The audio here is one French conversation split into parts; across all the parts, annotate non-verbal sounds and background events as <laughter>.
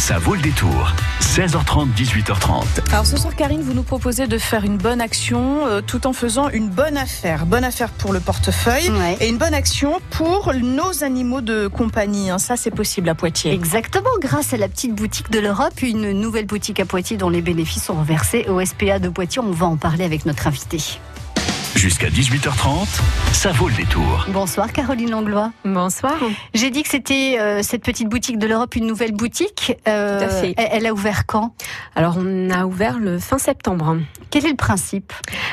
Ça vaut le détour. 16h30, 18h30. Alors ce soir, Karine, vous nous proposez de faire une bonne action euh, tout en faisant une bonne affaire. Bonne affaire pour le portefeuille Ouais. et une bonne action pour nos animaux de compagnie. hein. Ça, c'est possible à Poitiers. Exactement, grâce à la petite boutique de l'Europe, une nouvelle boutique à Poitiers dont les bénéfices sont reversés au SPA de Poitiers. On va en parler avec notre invité. Jusqu'à 18h30, ça vaut le détour. Bonsoir Caroline Langlois. Bonsoir. J'ai dit que c'était euh, cette petite boutique de l'Europe, une nouvelle boutique. Euh, Tout à fait. Elle, elle a ouvert quand? Alors on a ouvert le fin septembre. Quel est le principe?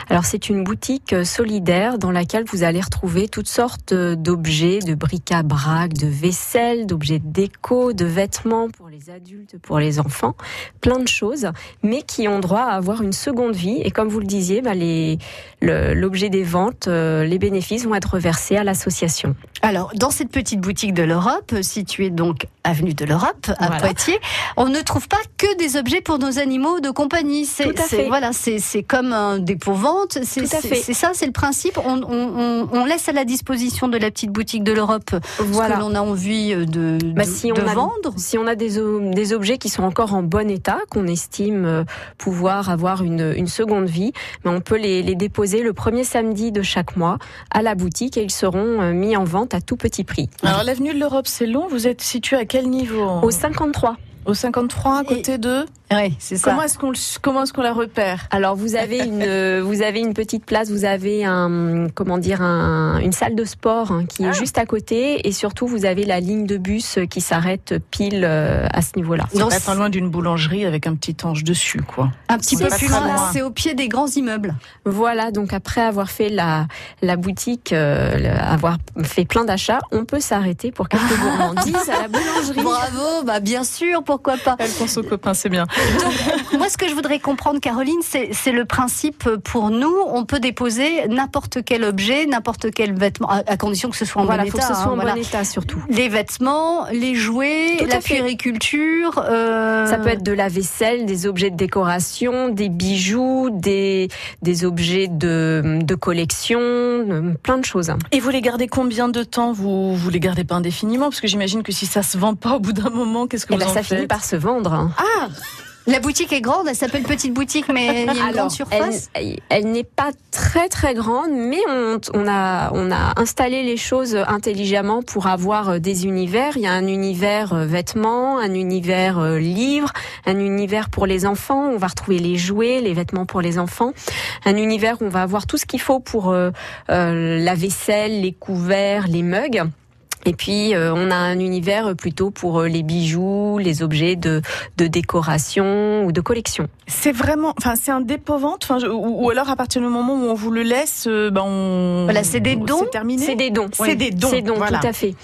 Alors c'est une boutique euh, solidaire dans laquelle vous allez retrouver toutes sortes d'objets, de bric-à-brac, de vaisselle, d'objets de déco, de vêtements pour les adultes, pour les enfants, plein de choses, mais qui ont droit à avoir une seconde vie. Et comme vous le disiez, bah, les- le- l'objet des ventes, euh, les bénéfices vont être reversés à l'association. Alors, dans cette petite boutique de l'Europe, située donc avenue de l'Europe à Voilà. Poitiers, on ne trouve pas que des objets pour nos animaux de compagnie. C'est, Tout à c'est- fait. voilà, c'est, comme un Tout à c'est- fait. c'est ça, c'est le principe. On, on- on- on laisse à la disposition de la petite boutique de l'Europe ce que l'on a envie euh, de, Bah, de- si on a- vendre. Si on a des, objets qui sont encore en bon état, qu'on estime euh, pouvoir avoir une, une seconde vie, ben on peut les, les déposer le premier samedi de chaque mois à la boutique et ils seront euh, mis en vente à tout petit prix. Alors l'avenue de l'Europe, c'est long. Vous êtes situé à quel niveau? Au 53. Au 53, à côté de. Oui, c'est ça. Comment est-ce qu'on le- comment est-ce qu'on la repère? Alors vous avez une euh, vous avez une petite place, vous avez un comment dire un, une salle de sport hein, qui Ah. est juste à côté et surtout vous avez la ligne de bus qui s'arrête pile euh, à ce niveau-là. C'est pas loin d'une boulangerie avec un petit ange dessus, quoi. Un petit peu plus loin, loin. c'est au pied des grands immeubles. Voilà, donc après avoir fait la, la boutique, euh, le- avoir fait plein d'achats, on peut s'arrêter pour quelques <laughs> gourmandises à la boulangerie. Bravo, bah bien sûr, pourquoi pas. Elle pense aux copains, c'est bien. Moi, ce que je voudrais comprendre, Caroline, c'est le principe pour nous. On peut déposer n'importe quel objet, n'importe quel vêtement, à, à condition que ce soit en Voilà, bon faut état. que ce soit hein, en voilà. bon état surtout. Les vêtements, les jouets, Tout la puériculture. euh, Ça peut être de la vaisselle, des objets de décoration, des bijoux, des, des objets de, de collection, euh, plein de choses. Et vous les gardez combien de temps? Vous, vous les gardez pas indéfiniment Parce que j'imagine que si ça se vend pas au bout d'un moment, qu'est-ce que Et vous ben, en ça faites? Finit par se vendre. hein. Ah La boutique est grande, elle s'appelle petite boutique, mais il y a une grande surface. Elle, elle n'est pas très très grande, mais on, on a on a installé les choses intelligemment pour avoir euh, des univers. Il y a un univers euh, vêtements, un univers euh, livres, un univers pour les enfants. On va retrouver les jouets, les vêtements pour les enfants. Un univers où on va avoir tout ce qu'il faut pour euh, euh, la vaisselle, les couverts, les mugs. Et puis euh, on a un univers plutôt pour euh, les bijoux, les objets de, de décoration ou de collection. C'est vraiment, enfin, c'est un dépôt-vente, ou, ou alors à partir du moment où on vous le laisse, euh, ben on. Voilà, c'est des dons. C'est terminé. C'est des dons. C'est des dons, C'est dons, voilà. tout à fait.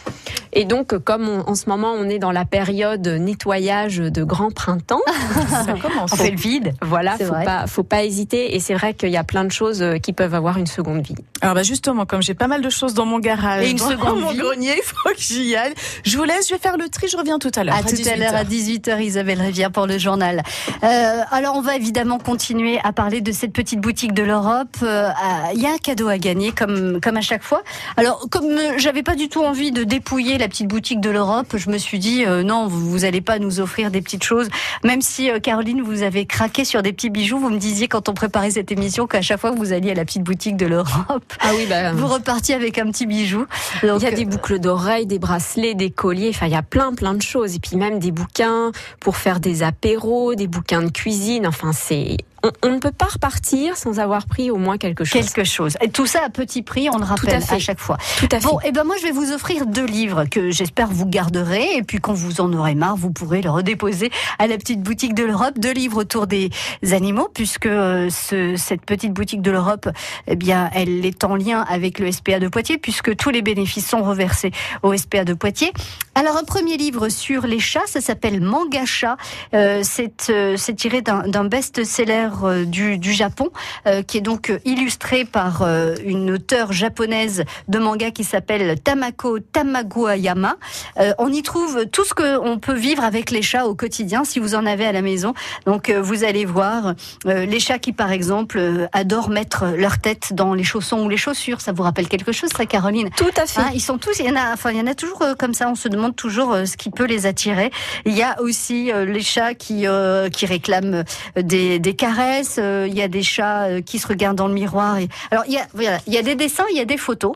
Et donc, comme on- en ce moment on est dans la période nettoyage de grand printemps, <laughs> Ça commence. On fait le vide. voilà, faut vrai. pas, faut pas hésiter. Et c'est vrai qu'il y a plein de choses qui peuvent avoir une seconde vie. Alors bah justement, comme j'ai pas mal de choses dans mon garage, Et une dans seconde mon vie. grenier, il faut que j'y aille. Je vous laisse, je vais faire le tri, je reviens tout à l'heure. À tout à l'heure à 18h, Isabelle Rivière pour le journal. Euh, alors, on va évidemment continuer à parler de cette petite boutique de l'Europe. Euh, Il y a un cadeau à gagner, comme, comme à chaque fois. Alors, comme euh, j'avais pas du tout envie de dépouiller la petite boutique de l'Europe, je me suis dit, euh, non, vous, vous allez pas nous offrir des petites choses. Même si, euh, Caroline, vous avez craqué sur des petits bijoux, vous me disiez quand on préparait cette émission qu'à chaque fois que vous alliez à la petite boutique de l'Europe, Ah oui, bah, vous repartiez avec un petit bijou. il y a des boucles d'oreilles, des bracelets, des colliers. Enfin, il y a plein, plein de choses. Et puis même des bouquins pour faire des apéros, des bouquins de cuisine. Enfin, c'est, on, on ne peut pas repartir sans avoir pris au moins quelque chose. quelque chose. Et tout ça à petit prix, on le rappelle à, chaque fois. Tout à fait. Bon, et ben moi je vais vous offrir deux livres que j'espère vous garderez et puis quand vous en aurez marre, vous pourrez le redéposer à la petite boutique de l'Europe. Deux livres autour des animaux puisque euh, ce, cette petite boutique de l'Europe, eh bien, elle est en lien avec le SPA de Poitiers puisque tous les bénéfices sont reversés au SPA de Poitiers. Alors un premier livre sur les chats, ça s'appelle Manga Chat. Euh, c'est euh, tiré d'un best-seller euh, du, du Japon euh, qui est donc euh, illustré par euh, une auteure japonaise de manga qui s'appelle Tamako Tamaguayama. Euh, on y trouve tout ce que on peut vivre avec les chats au quotidien si vous en avez à la maison. Donc euh, vous allez voir euh, les chats qui par exemple euh, adorent mettre leur tête dans les chaussons ou les chaussures. Ça vous rappelle quelque chose, ça, Caroline? Tout à fait. Hein, Ils sont tous, il y en a, enfin il y en a toujours euh, comme ça. On se demande toujours ce qui peut les attirer. Il y a aussi les chats qui qui réclament des, des caresses. il y a des chats qui se regardent dans le miroir. Alors il y a il y a des dessins, il y a des photos.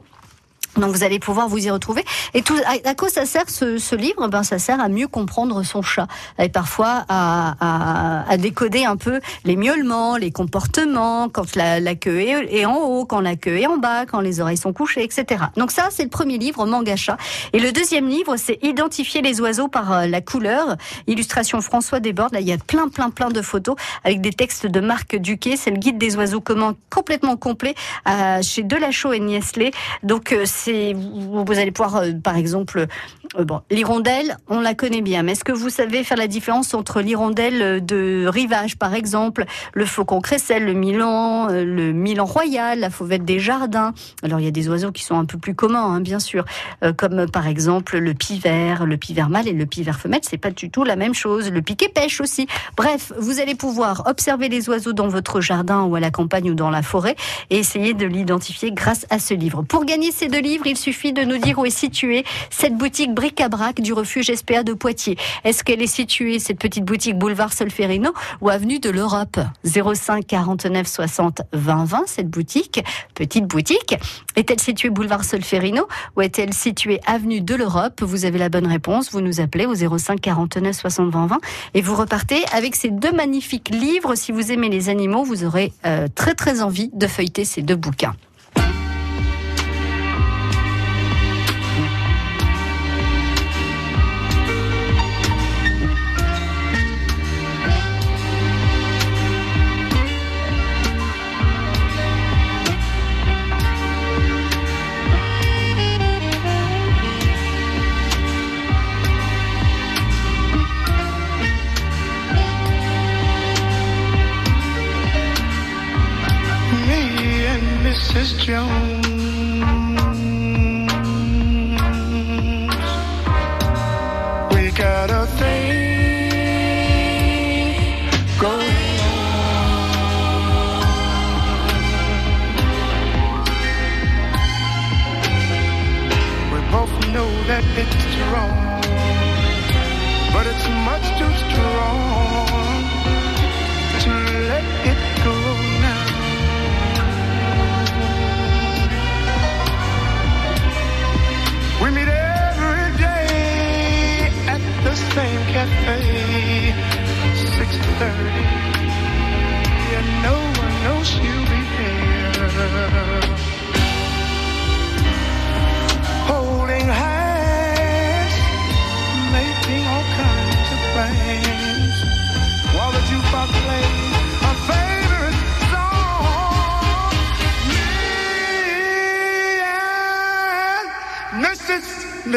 Donc vous allez pouvoir vous y retrouver. Et tout, à, quoi ça sert ce, ce, livre? Ben ça sert à mieux comprendre son chat et parfois à, à, à décoder un peu les miaulements, les comportements, quand la, la queue est, est, en haut, quand la queue est en bas, quand les oreilles sont couchées, etc. Donc ça c'est le premier livre Manga chat. Et le deuxième livre c'est Identifier les oiseaux par euh, la couleur. Illustration François Desbordes. Là il y a plein plein plein de photos avec des textes de Marc Duquet. C'est le guide des oiseaux comment complètement complet chez Delachaux et Niestlé. Donc euh, vous, allez pouvoir, euh, par exemple, euh, l'hirondelle, on la connaît bien, mais est-ce que vous savez faire la différence entre l'hirondelle de rivage, par exemple, le faucon crécelle, le milan, euh, le milan royal, la fauvette des jardins? Alors il y a des oiseaux qui sont un peu plus communs, hein, bien sûr, comme par exemple le pivert, le pivert mâle et le pivert femelle, c'est pas du tout la même chose. Le piquet pêche aussi. Bref, vous allez pouvoir observer les oiseaux dans votre jardin ou à la campagne ou dans la forêt et essayer de l'identifier grâce à ce livre. Pour gagner ces deux il suffit de nous dire où est située cette boutique bric-à-brac du refuge SPA de Poitiers. Est-ce qu'elle est située, cette petite boutique boulevard Solferino ou avenue de l'Europe? 05 49 60 20 20, cette boutique, petite boutique. Est-elle située boulevard Solferino ou est-elle située avenue de l'Europe? Vous avez la bonne réponse, vous nous appelez au 05 49 60 20 20 et vous repartez avec ces deux magnifiques livres. Si vous aimez les animaux, vous aurez euh, très très envie de feuilleter ces deux bouquins.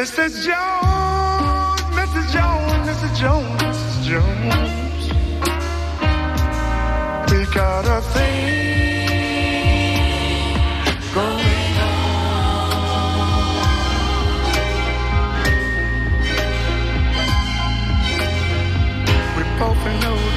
Mrs. Jones, Mrs. Jones, Mrs. Jones, Mrs. Jones. We got a thing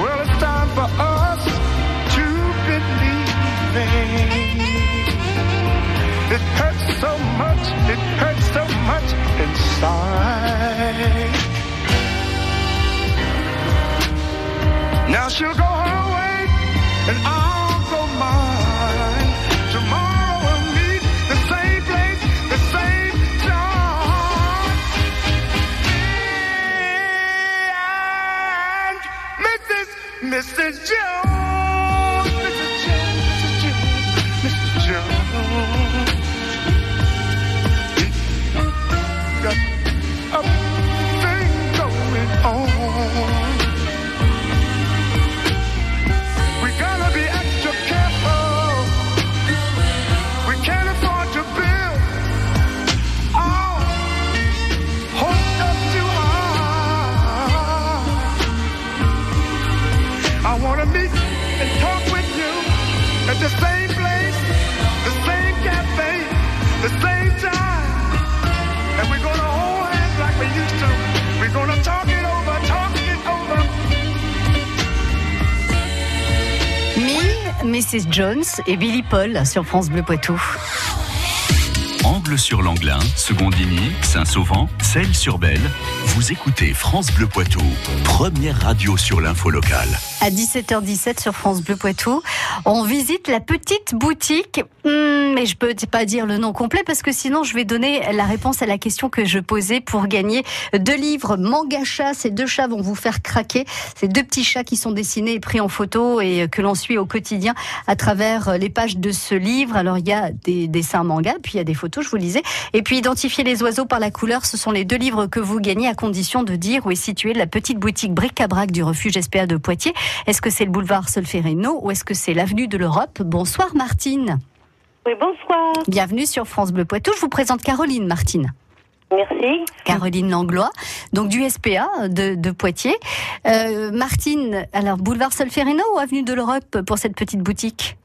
Well, it's time for us to. It hurts so much, it hurts so much inside. Now she'll go her way, and I'll go mine. Meet and talk with you at the same place, the same cafe, the same time. And we're gonna hold hands like we used to. We're gonna talk it over, talk it over. Me, Mrs. Jones et Billy Paul sur France Bleu Poitou. Angle sur l'Anglin, Secondigny, Saint-Sauvent, Celles-sur-Belle. Vous écoutez France Bleu Poitou, première radio sur l'info locale. À 17h17 sur France Bleu Poitou, on visite la petite boutique. Hmm, mais je peux pas dire le nom complet parce que sinon je vais donner la réponse à la question que je posais pour gagner deux livres manga chat. Ces deux chats vont vous faire craquer. Ces deux petits chats qui sont dessinés et pris en photo et que l'on suit au quotidien à travers les pages de ce livre. Alors il y a des dessins manga, puis il y a des photos, je vous lisais. Et puis identifier les oiseaux par la couleur, ce sont les deux livres que vous gagnez à condition de dire où est située la petite boutique bric-à-brac du refuge SPA de Poitiers. Est-ce que c'est le boulevard Solferino ou est-ce que c'est l'avenue de l'Europe? Bonsoir Martine. Oui, bonsoir. Bienvenue sur France Bleu Poitou. Je vous présente Caroline Martine. Merci. Caroline Langlois, donc du SPA de, de Poitiers. Euh, Martine, alors boulevard Solferino ou avenue de l'Europe pour cette petite boutique?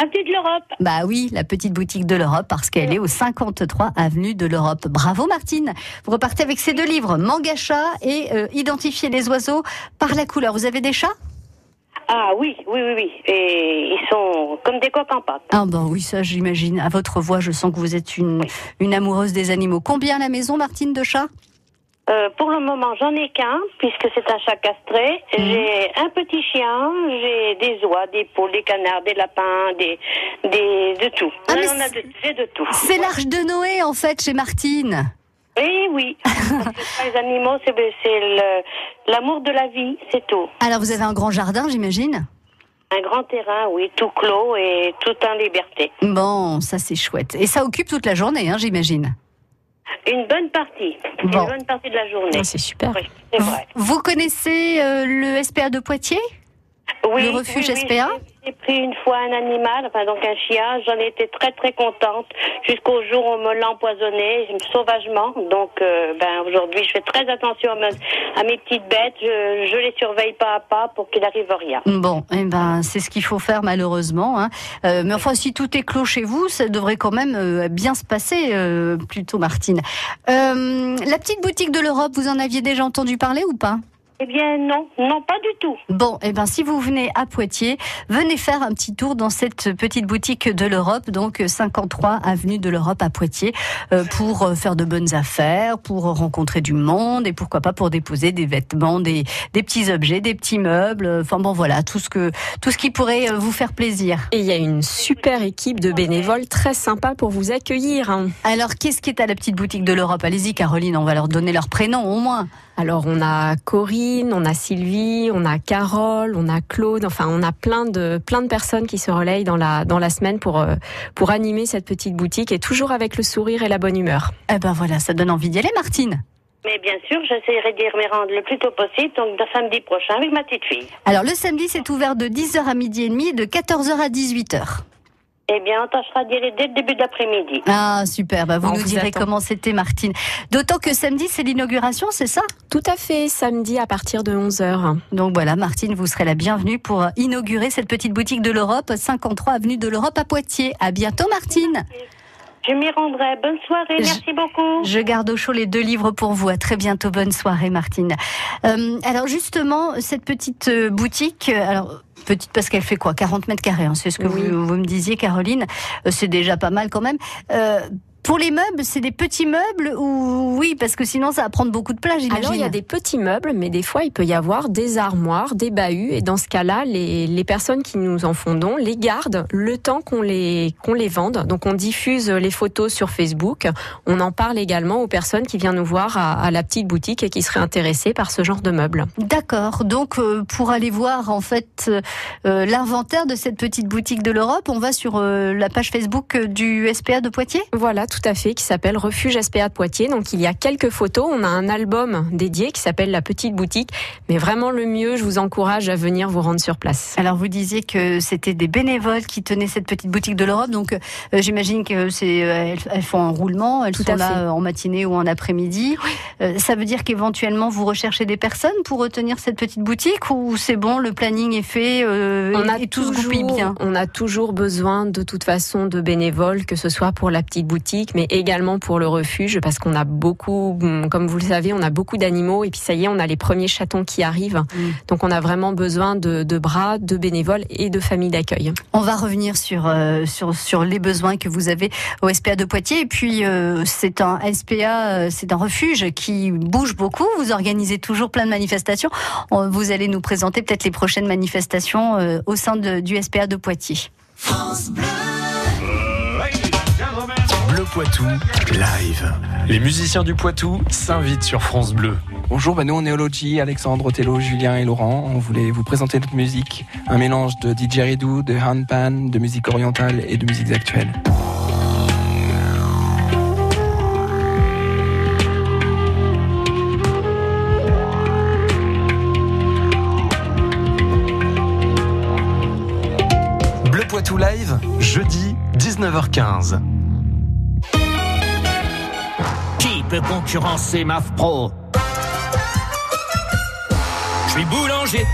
Avenue de l'Europe. Bah oui, la petite boutique de l'Europe parce qu'elle est au 53 avenue de l'Europe. Bravo Martine. Vous repartez avec ces deux livres, Manga chat et euh, Identifier les oiseaux par la couleur. Vous avez des chats? Ah oui, oui, oui, oui. Et ils sont comme des coques en pâte. Ah bah oui, ça j'imagine. À votre voix, je sens que vous êtes une, une amoureuse des animaux. Combien à la maison, Martine, de chats? Euh, pour le moment, j'en ai qu'un, puisque c'est un chat castré. Mhm. J'ai un petit chien, j'ai des oies, des poules, des canards, des lapins, des, des, de tout. Ah, Ouais, on a de, j'ai de tout. C'est l'arche de Noé en fait chez Martine. Oui, oui. <laughs> Les animaux, c'est, c'est le- l'amour de la vie, c'est tout. Alors vous avez un grand jardin, j'imagine? Un grand terrain, oui, tout clos et tout en liberté. Bon, ça c'est chouette. Et ça occupe toute la journée, hein, j'imagine? Une bonne partie. Bon. Une bonne partie de la journée. Ah, c'est super. Oui, c'est vrai. Vous connaissez euh, le SPA de Poitiers? Oui, Le refuge oui, SPA j'ai- J'ai pris une fois un animal, enfin donc un chien. J'en ai été très très contente jusqu'au jour où on me l'a empoisonné sauvagement. Donc euh, ben aujourd'hui je fais très attention à, me- à mes petites bêtes. Je, je les surveille pas à pas pour qu'il arrive rien. Bon, eh ben c'est ce qu'il faut faire malheureusement. hein. Euh, mais enfin, si tout est clos chez vous, ça devrait quand même euh, bien se passer, euh, plutôt Martine. Euh, la petite boutique de l'Europe, vous en aviez déjà entendu parler ou pas? Eh bien non, non pas du tout. Bon, eh ben si vous venez à Poitiers, venez faire un petit tour dans cette petite boutique de l'Europe, donc 53 avenue de l'Europe à Poitiers, euh, pour euh, faire de bonnes affaires, pour rencontrer du monde et pourquoi pas pour déposer des vêtements, des, des petits objets, des petits meubles. Enfin bon, voilà, tout ce que tout ce qui pourrait euh, vous faire plaisir. Et il y a une super équipe de bénévoles très sympa pour vous accueillir. hein. Alors, qu'est-ce qui est à la petite boutique de l'Europe? Allez-y, Caroline, on va leur donner leur prénom au moins. Alors on a Corinne, on a Sylvie, on a Carole, on a Claude, enfin on a plein de plein de personnes qui se relayent dans la dans la semaine pour euh, pour animer cette petite boutique et toujours avec le sourire et la bonne humeur. Eh ben voilà, ça donne envie d'y aller, Martine. Mais bien sûr, j'essaierai d'y me rendre le plus tôt possible, donc de samedi prochain avec ma petite fille. Alors, le samedi, c'est ouvert de 10h à midi et demi et de 14h à 18h. Eh bien, on tâchera d'y aller dès le début d'après-midi. Ah, super. Bah, vous On nous vous direz attend. comment c'était, Martine. D'autant que samedi, c'est l'inauguration, c'est ça? Tout à fait, samedi à partir de 11h. Donc voilà, Martine, vous serez la bienvenue pour inaugurer cette petite boutique de l'Europe, 53 avenue de l'Europe à Poitiers. À bientôt, Martine. Je m'y rendrai. Bonne soirée, Je- merci beaucoup. Je garde au chaud les deux livres pour vous. À très bientôt. Bonne soirée, Martine. Euh, alors justement, cette petite euh, boutique, euh, alors petite parce qu'elle fait quoi 40 mètres carrés, hein, c'est ce que Oui. vous, vous me disiez, Caroline. Euh, c'est déjà pas mal quand même. Euh, Pour les meubles, c'est des petits meubles ou oui, parce que sinon ça va prendre beaucoup de place, j'imagine. Alors il y a des petits meubles, mais des fois il peut y avoir des armoires, des bahuts, et dans ce cas-là, les, les personnes qui nous en font don les gardent le temps qu'on les qu'on les vende. Donc on diffuse les photos sur Facebook. On en parle également aux personnes qui viennent nous voir à, à la petite boutique et qui seraient intéressées par ce genre de meubles. D'accord. Donc euh, pour aller voir en fait euh, l'inventaire de cette petite boutique de l'Europe, on va sur euh, la page Facebook du SPA de Poitiers? Voilà, tout à fait, qui s'appelle Refuge SPA de Poitiers. Donc il y a quelques photos. On a un album dédié qui s'appelle La Petite Boutique. Mais vraiment le mieux, je vous encourage à venir vous rendre sur place. Alors vous disiez que c'était des bénévoles qui tenaient cette petite boutique de l'Europe. Donc euh, j'imagine que c'est euh, elles, elles font un roulement, elles Tout sont à là fait. en matinée ou en après-midi. Euh, ça veut dire qu'éventuellement vous recherchez des personnes pour retenir cette petite boutique ou c'est bon, le planning est fait on a et tout toujours, bien? on a toujours besoin de toute façon de bénévoles, que ce soit pour la petite boutique, mais également pour le refuge, parce qu'on a beaucoup, comme vous le savez, on a beaucoup d'animaux, et puis ça y est, on a les premiers chatons qui arrivent. Mm. Donc on a vraiment besoin de, de bras, de bénévoles et de familles d'accueil. On va revenir sur, euh, sur, sur les besoins que vous avez au SPA de Poitiers. Et puis, euh, c'est un SPA, euh, c'est un refuge qui bouge beaucoup. Vous organisez toujours plein de manifestations. On- Vous allez nous présenter peut-être les prochaines manifestations euh, au sein de- du SPA de Poitiers. Bleu Poitou, live. Les musiciens du Poitou s'invitent sur France Bleu. Bonjour, bah nous on est Ology, Alexandre, Othello, Julien et Laurent. On voulait vous présenter notre musique, un mélange de didgeridoo, de handpan, de musique orientale et de musiques actuelles. Bleu Poitou live, jeudi 19h15. Peut concurrencer MAF Pro Je suis boulanger,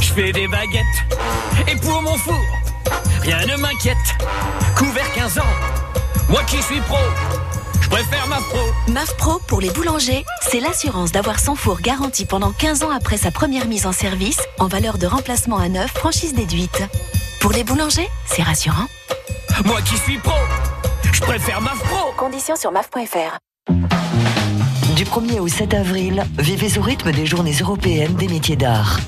je fais des baguettes. Et pour mon four, rien ne m'inquiète. Couvert 15 ans, moi qui suis pro, je préfère MAF Pro. MAF Pro pour les boulangers, c'est l'assurance d'avoir son four garanti pendant 15 ans après sa première mise en service en valeur de remplacement à neuf, franchise déduite. Pour les boulangers, c'est rassurant. Moi qui suis pro, je préfère MAF Pro. Conditions sur maf.fr. Du 1er au 7 avril, vivez au rythme des journées européennes des métiers d'art.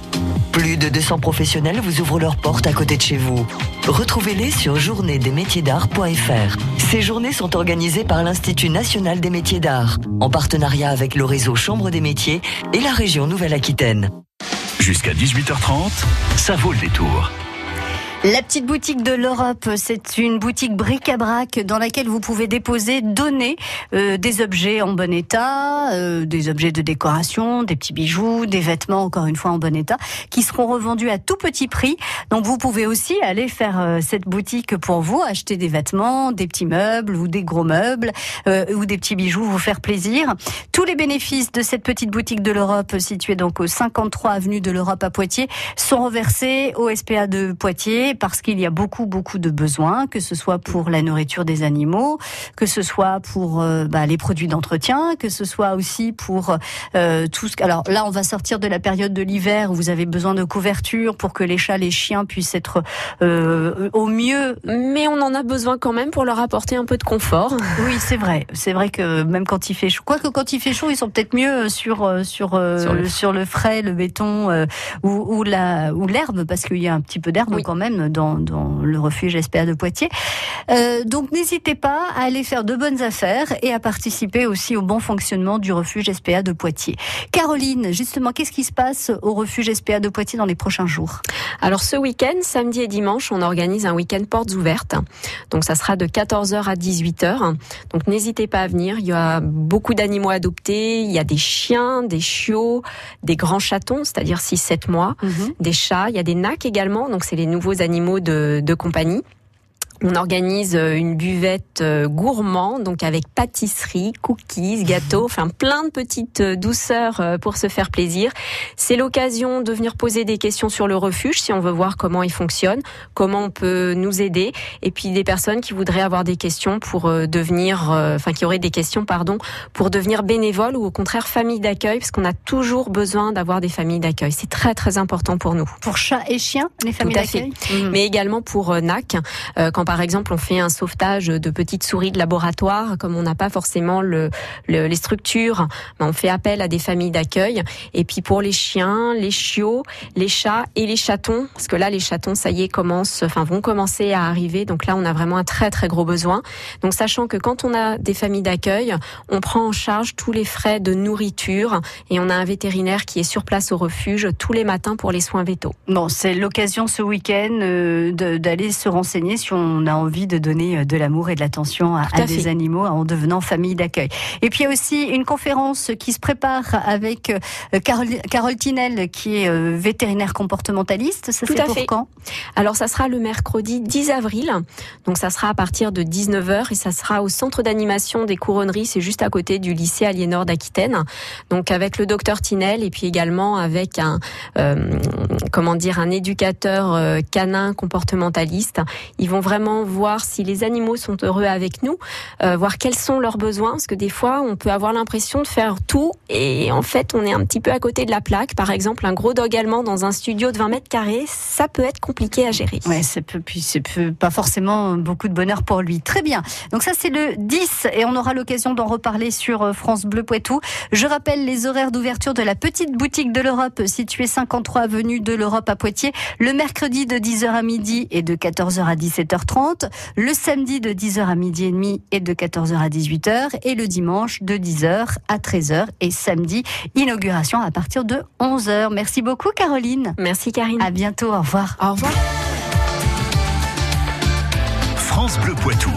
Plus de 200 professionnels vous ouvrent leurs portes à côté de chez vous. Retrouvez-les sur journéesdesmétiersdart.fr. Ces journées sont organisées par l'Institut national des métiers d'art, en partenariat avec le réseau Chambre des métiers et la région Nouvelle-Aquitaine. Jusqu'à 18h30, ça vaut le détour. La petite boutique de l'Europe, c'est une boutique bric-à-brac dans laquelle vous pouvez déposer, donner euh, des objets en bon état, euh, des objets de décoration, des petits bijoux, des vêtements encore une fois en bon état, qui seront revendus à tout petit prix. Donc vous pouvez aussi aller faire euh, cette boutique pour vous, acheter des vêtements, des petits meubles ou des gros meubles euh, ou des petits bijoux, vous faire plaisir. Tous les bénéfices de cette petite boutique de l'Europe, située donc au 53 avenue de l'Europe à Poitiers, sont reversés au SPA de Poitiers parce qu'il y a beaucoup beaucoup de besoins, que ce soit pour la nourriture des animaux, que ce soit pour euh, bah, les produits d'entretien, que ce soit aussi pour euh, tout ce. Alors là, on va sortir de la période de l'hiver où vous avez besoin de couverture pour que les chats, les chiens puissent être euh, au mieux. Mais on en a besoin quand même pour leur apporter un peu de confort. Oui, c'est vrai. C'est vrai que même quand il fait chaud, quoique quand il fait chaud, ils sont peut-être mieux sur euh, sur euh, Sur le- sur le frais, le béton euh, ou, ou la ou l'herbe parce qu'il y a un petit peu d'herbe Oui. quand même dans dans le refuge SPA de Poitiers. Euh, donc n'hésitez pas à aller faire de bonnes affaires et à participer aussi au bon fonctionnement du refuge SPA de Poitiers. Caroline, justement, qu'est-ce qui se passe au refuge SPA de Poitiers dans les prochains jours? Alors ce week-end, samedi et dimanche, on organise un week-end portes ouvertes. Donc ça sera de 14h à 18h. Donc n'hésitez pas à venir. Il y a beaucoup d'animaux adoptés. Il y a des chiens, des chiots, des grands chatons, c'est-à-dire 6-7 mois, des chats. Il y a des nacs également. Donc c'est les nouveaux animaux de, de compagnie. On organise euh, une buvette euh, gourmand, donc avec pâtisserie, cookies, gâteaux, enfin plein de petites euh, douceurs pour se faire plaisir. C'est l'occasion de venir poser des questions sur le refuge si on veut voir comment il fonctionne, comment on peut nous aider, et puis des personnes qui voudraient avoir des questions pour devenir, enfin qui auraient des questions, pardon, pour devenir bénévole ou au contraire famille d'accueil, parce qu'on a toujours besoin d'avoir des familles d'accueil. C'est très très important pour nous. Pour chats et chiens, les familles d'accueil? Mhm. Mais également pour NAC, quand par exemple, on fait un sauvetage de petites souris de laboratoire, comme on n'a pas forcément le, le- les structures, on fait appel à des familles d'accueil. Et puis pour les chiens, les chiots, les chats et les chatons, parce que là, les chatons, ça y est, commencent, enfin, vont commencer à arriver. Donc là, on a vraiment un très très gros besoin. Donc sachant que quand on a des familles d'accueil, on prend en charge tous les frais de nourriture et on a un vétérinaire qui est sur place au refuge tous les matins pour les soins vétos. Bon, c'est l'occasion ce week-end euh, d'aller se renseigner si on a envie de donner euh, de l'amour et de l'attention à, à à des animaux en devenant famille d'accueil. Et puis il y a aussi une conférence qui se prépare avec euh, Carole, Carole Tinel, qui est euh, vétérinaire comportementaliste. Ça Tout c'est à pour fait. quand? Alors ça sera le mercredi 10 avril, donc ça sera à partir de 19h et ça sera au centre d'animation des couronneries, c'est juste à côté du lycée Aliénor d'Aquitaine. Donc avec le docteur Tinel et puis également avec un euh, comment dire un éducateur canin comportementaliste. Ils vont vraiment voir si les animaux sont heureux avec nous, euh, voir quels sont leurs besoins parce que des fois on peut avoir l'impression de faire tout et en fait on est un petit peu à côté de la plaque. Par exemple un gros dog allemand dans un studio de 20 mètres carrés, ça peut être compliqué à gérer. Ouais, c'est peu, puis c'est peu- pas forcément beaucoup de bonheur pour lui. Très bien. Donc ça c'est le 10 et on aura l'occasion d'en reparler sur euh, France Bleu Poitou. Je rappelle les horaires d'ouverture de la petite boutique de l'Europe située 53 avenue de l'Europe à Poitiers le mercredi de 10h à midi et de 14h à 17h30, le samedi de 10h à midi et demi et de 14h à 18h et le dimanche de 10h à 13h et samedi inauguration à partir de 11h. Merci beaucoup Caroline. Merci Karine. À bientôt, au revoir. Au revoir. France Bleu Poitou.